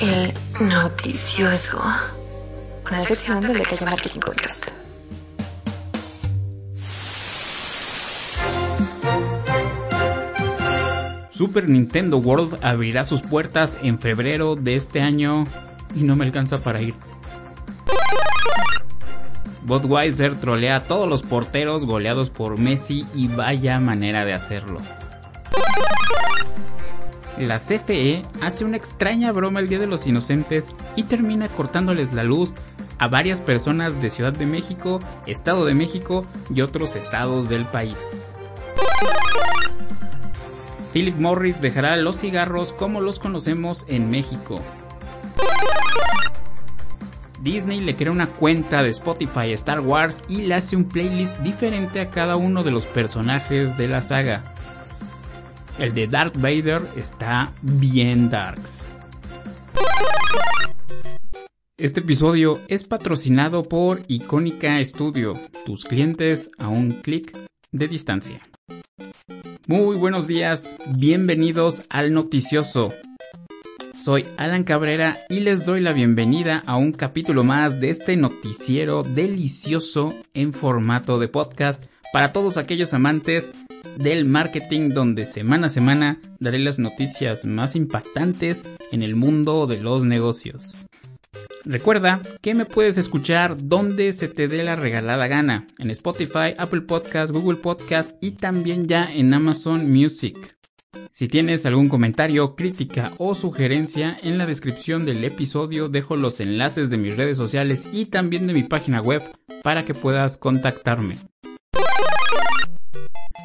El noticioso. Una sección del Detalle Marketing Podcast. Super Nintendo World abrirá sus puertas en febrero de este año y no me alcanza para ir. Budweiser trolea a todos los porteros goleados por Messi y vaya manera de hacerlo. La CFE hace una extraña broma el Día de los Inocentes y termina cortándoles la luz a varias personas de Ciudad de México, Estado de México y otros estados del país. Philip Morris dejará los cigarros como los conocemos en México. Disney le crea una cuenta de Spotify Star Wars y le hace un playlist diferente a cada uno de los personajes de la saga. El de Darth Vader está bien darks. Este episodio es patrocinado por Icónica Studio, tus clientes a un clic de distancia. Muy buenos días, bienvenidos al noticioso. Soy Alan Cabrera y les doy la bienvenida a un capítulo más de este noticiero delicioso en formato de podcast para todos aquellos amantes del marketing donde semana a semana daré las noticias más impactantes en el mundo de los negocios. Recuerda que me puedes escuchar donde se te dé la regalada gana, en Spotify, Apple Podcast, Google Podcast y también ya en Amazon Music. Si tienes algún comentario, crítica o sugerencia, en la descripción del episodio dejo los enlaces de mis redes sociales y también de mi página web para que puedas contactarme.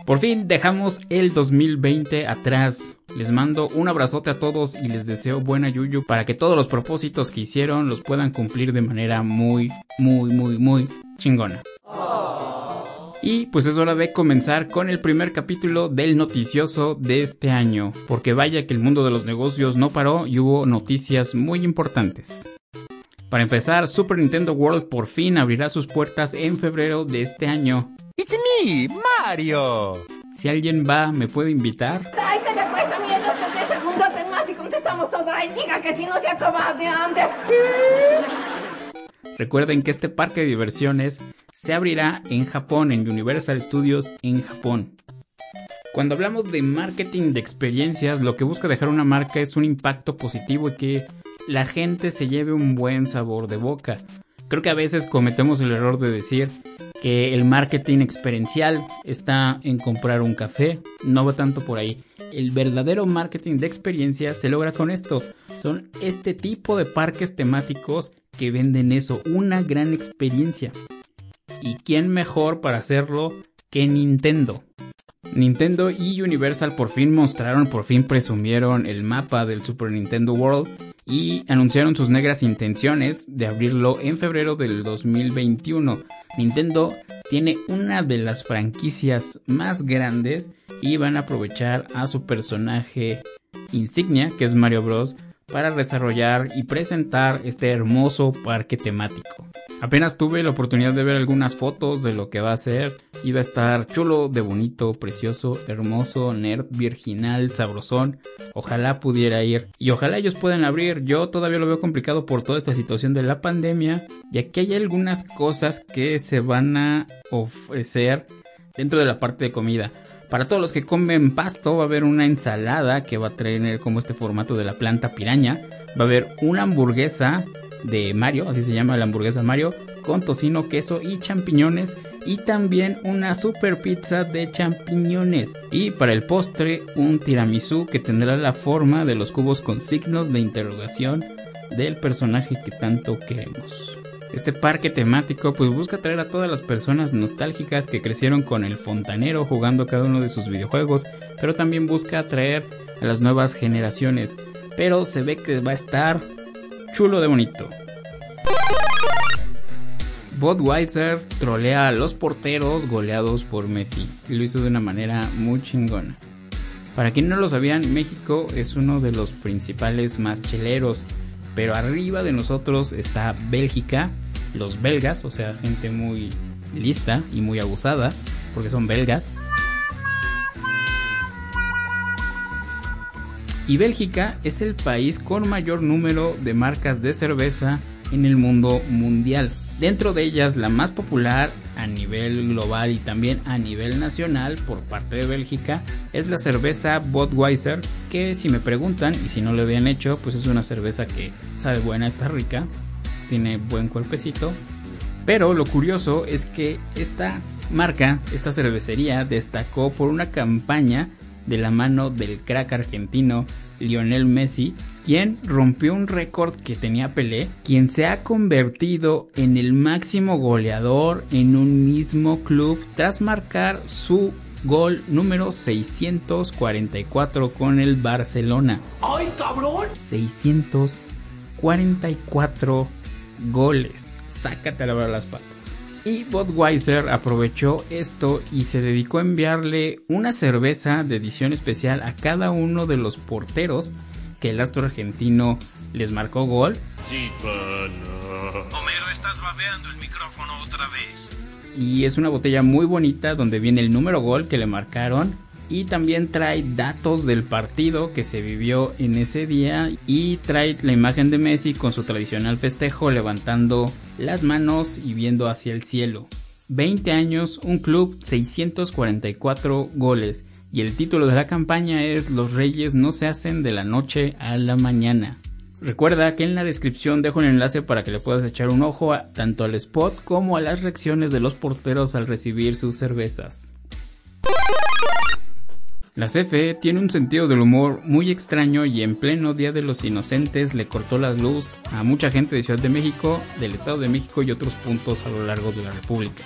Por fin dejamos el 2020 atrás. Les mando un abrazote a todos y les deseo buena yuyu para que todos los propósitos que hicieron los puedan cumplir de manera muy, muy, muy, muy chingona. Y pues es hora de comenzar con el primer capítulo del noticioso de este año, porque vaya que el mundo de los negocios no paró y hubo noticias muy importantes. Para empezar, Super Nintendo World por fin abrirá sus puertas en febrero de este año It's me, Mario. Si alguien va, ¿me puede invitar? ¡Ay, que le cuesta miedo que tres segundos en más y contestamos todo! ¡Ay, diga que si no se acaba de antes! Recuerden que este parque de diversiones se abrirá en Japón, en Universal Studios en Japón. Cuando hablamos de marketing de experiencias, lo que busca dejar una marca es un impacto positivo y que la gente se lleve un buen sabor de boca. Creo que a veces cometemos el error de decir que el marketing experiencial está en comprar un café, no va tanto por ahí. El verdadero marketing de experiencia se logra con esto. Son este tipo de parques temáticos que venden eso, una gran experiencia. ¿Y quién mejor para hacerlo que Nintendo? Nintendo y Universal por fin mostraron, por fin presumieron el mapa del Super Nintendo World y anunciaron sus negras intenciones de abrirlo en febrero del 2021. Nintendo tiene una de las franquicias más grandes y van a aprovechar a su personaje insignia, que es Mario Bros, para desarrollar y presentar este hermoso parque temático. Apenas tuve la oportunidad de ver algunas fotos de lo que va a ser. Iba a estar chulo, de bonito, precioso, hermoso, nerd, virginal, sabrosón. Ojalá pudiera ir. Y ojalá ellos puedan abrir. Yo todavía lo veo complicado por toda esta situación de la pandemia. Y aquí hay algunas cosas que se van a ofrecer dentro de la parte de comida. Para todos los que comen pasto va a haber una ensalada que va a tener como este formato de la planta piraña. Va a haber una hamburguesa de Mario, así se llama la hamburguesa Mario, con tocino, queso y champiñones. Y también una super pizza de champiñones. Y para el postre, un tiramisú que tendrá la forma de los cubos con signos de interrogación del personaje que tanto queremos. Este parque temático pues busca atraer a todas las personas nostálgicas que crecieron con el fontanero jugando cada uno de sus videojuegos, pero también busca atraer a las nuevas generaciones. pero se ve que va a estar chulo de bonito. Budweiser trolea a los porteros goleados por Messi y lo hizo de una manera muy chingona. Para quien no lo sabían, México es uno de los principales más cheleros, pero arriba de nosotros está Bélgica, los belgas, o sea, gente muy lista y muy abusada, porque son belgas. Y Bélgica es el país con mayor número de marcas de cerveza en el mundo mundial. Dentro de ellas, la más popular a nivel global y también a nivel nacional por parte de Bélgica es la cerveza Budweiser, que si me preguntan y si no lo habían hecho, pues es una cerveza que sabe buena, está rica, tiene buen cuerpecito. Pero lo curioso es que esta marca, esta cervecería, destacó por una campaña de la mano del crack argentino Lionel Messi, quien rompió un récord que tenía Pelé, quien se ha convertido en el máximo goleador en un mismo club tras marcar su gol número 644 con el Barcelona. ¡Ay, cabrón! 644 goles. Sácate a lavar las patas. Y Budweiser aprovechó esto y se dedicó a enviarle una cerveza de edición especial a cada uno de los porteros que el astro argentino les marcó gol. Sí, Homero, estás babeando el micrófono otra vez. Y es una botella muy bonita donde viene el número gol que le marcaron y también trae datos del partido que se vivió en ese día y trae la imagen de Messi con su tradicional festejo levantando las manos y viendo hacia el cielo. 20 años, un club, 644 goles y el título de la campaña es Los Reyes no se hacen de la noche a la mañana. Recuerda que en la descripción dejo un enlace para que le puedas echar un ojo tanto al spot como a las reacciones de los porteros al recibir sus cervezas. La CFE tiene un sentido del humor muy extraño y en pleno Día de los Inocentes le cortó la luz a mucha gente de Ciudad de México, del Estado de México y otros puntos a lo largo de la República.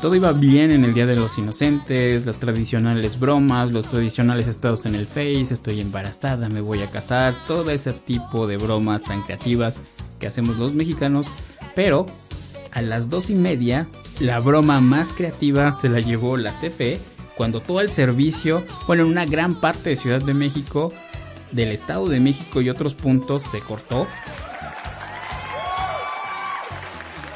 Todo iba bien en el Día de los Inocentes, las tradicionales bromas, los tradicionales estados en el Face, estoy embarazada, me voy a casar, todo ese tipo de bromas tan creativas que hacemos los mexicanos, pero a las dos y media la broma más creativa se la llevó la CFE cuando todo el servicio, bueno, en una gran parte de Ciudad de México, del Estado de México y otros puntos se cortó.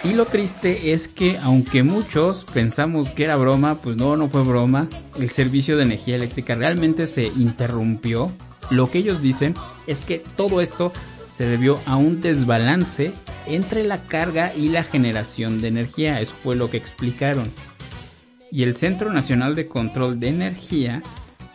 Y lo triste es que aunque muchos pensamos que era broma, pues no, no fue broma. El servicio de energía eléctrica realmente se interrumpió. Lo que ellos dicen es que todo esto se debió a un desbalance entre la carga y la generación de energía. Eso fue lo que explicaron y el Centro Nacional de Control de Energía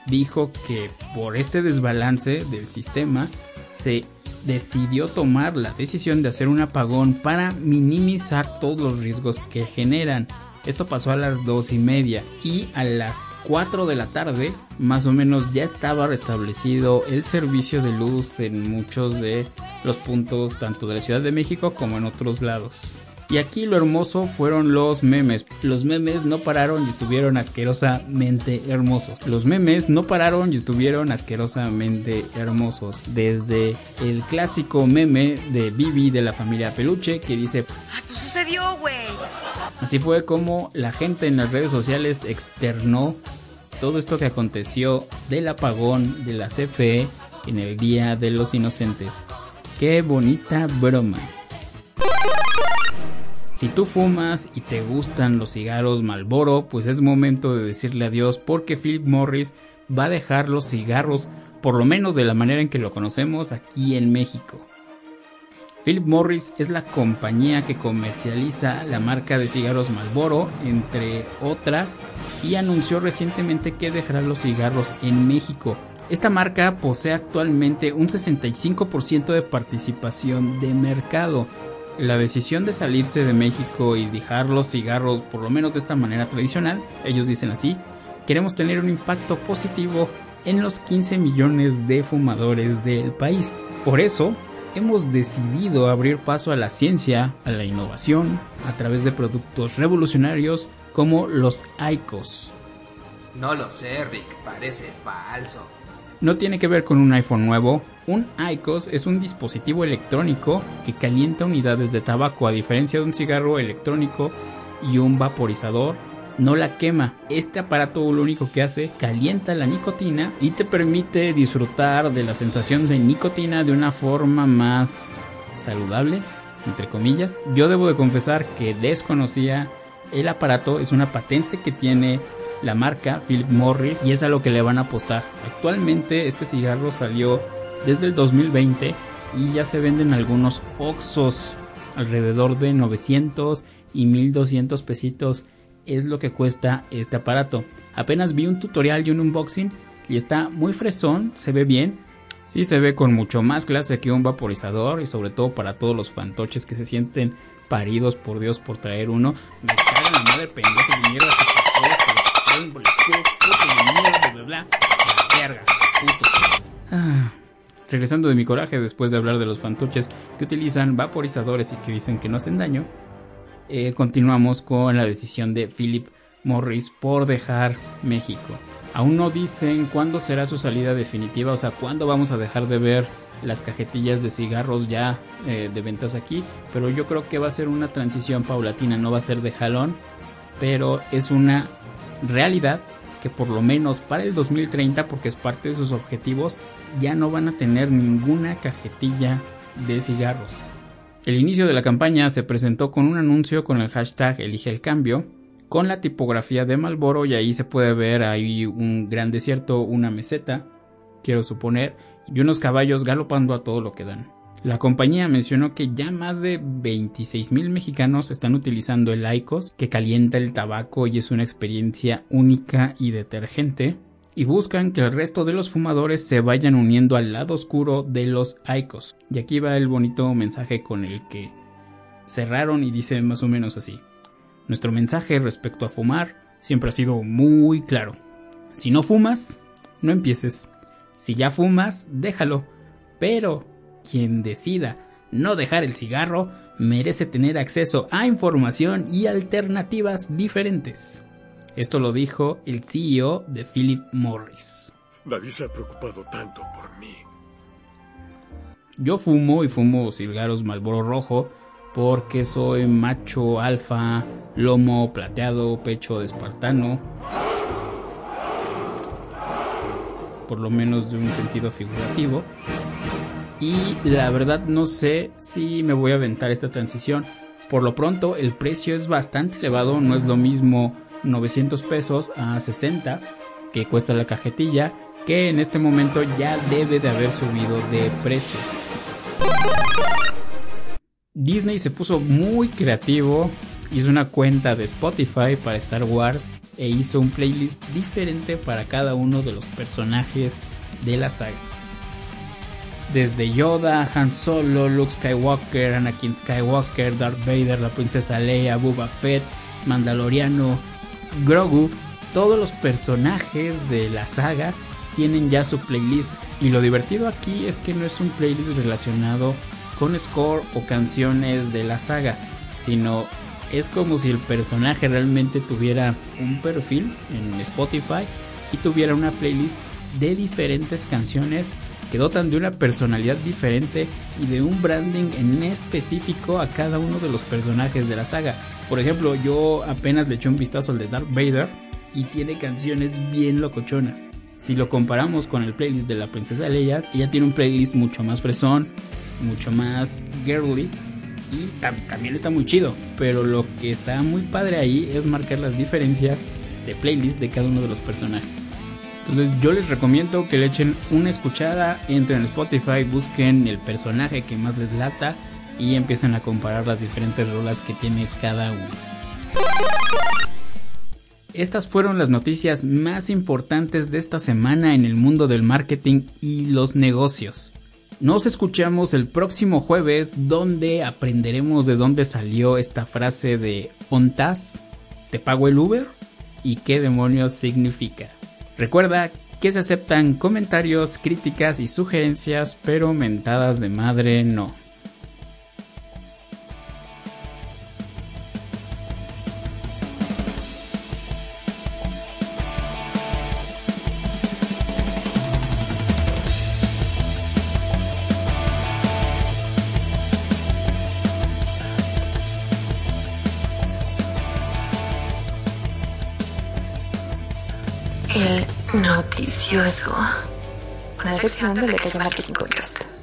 dijo que por este desbalance del sistema se decidió tomar la decisión de hacer un apagón para minimizar todos los riesgos que generan. Esto pasó a las dos y media y a las 4 de la tarde más o menos ya estaba restablecido el servicio de luz en muchos de los puntos tanto de la Ciudad de México como en otros lados. Y aquí lo hermoso fueron los memes. Los memes no pararon y estuvieron asquerosamente hermosos. Los memes no pararon y estuvieron asquerosamente hermosos. Desde el clásico meme de Bibi de la familia Peluche que dice... ¡Ay, pues sucedió, güey! Así fue como la gente en las redes sociales externó todo esto que aconteció del apagón de la CFE en el Día de los Inocentes. ¡Qué bonita broma! Si tú fumas y te gustan los cigarros Malboro, pues es momento de decirle adiós porque Philip Morris va a dejar los cigarros, por lo menos de la manera en que lo conocemos aquí en México. Philip Morris es la compañía que comercializa la marca de cigarros Malboro, entre otras, y anunció recientemente que dejará los cigarros en México. Esta marca posee actualmente un 65% de participación de mercado la decisión de salirse de México y dejar los cigarros, por lo menos de esta manera tradicional, ellos dicen así, queremos tener un impacto positivo en los 15 millones de fumadores del país. Por eso, hemos decidido abrir paso a la ciencia, a la innovación, a través de productos revolucionarios como los ICOS. No lo sé, Rick, parece falso. No tiene que ver con un iPhone nuevo, Un IQOS es un dispositivo electrónico que calienta unidades de tabaco a diferencia de un cigarro electrónico y un vaporizador no la quema. Este aparato lo único que hace calienta la nicotina y te permite disfrutar de la sensación de nicotina de una forma más saludable, entre comillas. Yo debo de confesar que desconocía el aparato, es una patente que tiene la marca Philip Morris y es a lo que le van a apostar. Actualmente este cigarro salió desde el 2020 y ya se venden algunos Oxos alrededor de 900 y 1200 pesitos es lo que cuesta este aparato. Apenas vi un tutorial y un unboxing y está muy fresón, se ve bien. Sí se ve con mucho más clase que un vaporizador y sobre todo para todos los fantoches que se sienten paridos por Dios por traer uno. Me cagan la madre pendeja de mierda Ah, regresando de mi coraje después de hablar de los fantoches que utilizan vaporizadores y que dicen que no hacen daño, eh, continuamos con la decisión de Philip Morris por dejar México. Aún no dicen cuándo será su salida definitiva, o sea, cuándo vamos a dejar de ver las cajetillas de cigarros ya eh, de ventas aquí, pero yo creo que va a ser una transición paulatina, no va a ser de jalón, pero es una realidad que por lo menos para el 2030, porque es parte de sus objetivos, ya no van a tener ninguna cajetilla de cigarros. El inicio de la campaña se presentó con un anuncio con el hashtag Elige el cambio, con la tipografía de Malboro y ahí se puede ver ahí un gran desierto, una meseta, quiero suponer, y unos caballos galopando a todo lo que dan. La compañía mencionó que ya más de 26 mil mexicanos están utilizando el ICOS, que calienta el tabaco y es una experiencia única y detergente, y buscan que el resto de los fumadores se vayan uniendo al lado oscuro de los ICOS. Y aquí va el bonito mensaje con el que cerraron y dice más o menos así. Nuestro mensaje respecto a fumar siempre ha sido muy claro. Si no fumas, no empieces. Si ya fumas, déjalo. Pero quien decida no dejar el cigarro merece tener acceso a información y alternativas diferentes. Esto lo dijo el CEO de Philip Morris. Nadie se ha preocupado tanto por mí. Yo fumo y fumo cigarros Malboro Rojo porque soy macho alfa, lomo plateado, pecho de espartano. Por lo menos de un sentido figurativo y la verdad no sé si me voy a aventar esta transición. Por lo pronto el precio es bastante elevado, no es lo mismo 900 pesos a 60 que cuesta la cajetilla, que en este momento ya debe de haber subido de precio. Disney se puso muy creativo, hizo una cuenta de Spotify para Star Wars e hizo un playlist diferente para cada uno de los personajes de la saga desde Yoda, Han Solo, Luke Skywalker, Anakin Skywalker, Darth Vader, la princesa Leia, Boba Fett, Mandaloriano, Grogu, todos los personajes de la saga tienen ya su playlist. Y lo divertido aquí es que no es un playlist relacionado con score o canciones de la saga, sino es como si el personaje realmente tuviera un perfil en Spotify y tuviera una playlist de diferentes canciones que dotan de una personalidad diferente y de un branding en específico a cada uno de los personajes de la saga. Por ejemplo, yo apenas le eché un vistazo al de Darth Vader y tiene canciones bien locochonas. Si lo comparamos con el playlist de la princesa Leia, ella tiene un playlist mucho más fresón, mucho más girly y también está muy chido. Pero lo que está muy padre ahí es marcar las diferencias de playlist de cada uno de los personajes. Entonces yo les recomiendo que le echen una escuchada, entren en Spotify, busquen el personaje que más les lata y empiecen a comparar las diferentes rolas que tiene cada uno. Estas fueron las noticias más importantes de esta semana en el mundo del marketing y los negocios. Nos escuchamos el próximo jueves donde aprenderemos de dónde salió esta frase de ONTAS, te pago el Uber y qué demonios significa. Recuerda que se aceptan comentarios, críticas y sugerencias, pero mentadas de madre no. Noticioso. Una sección del Detalle Marketing Podcast.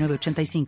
906985.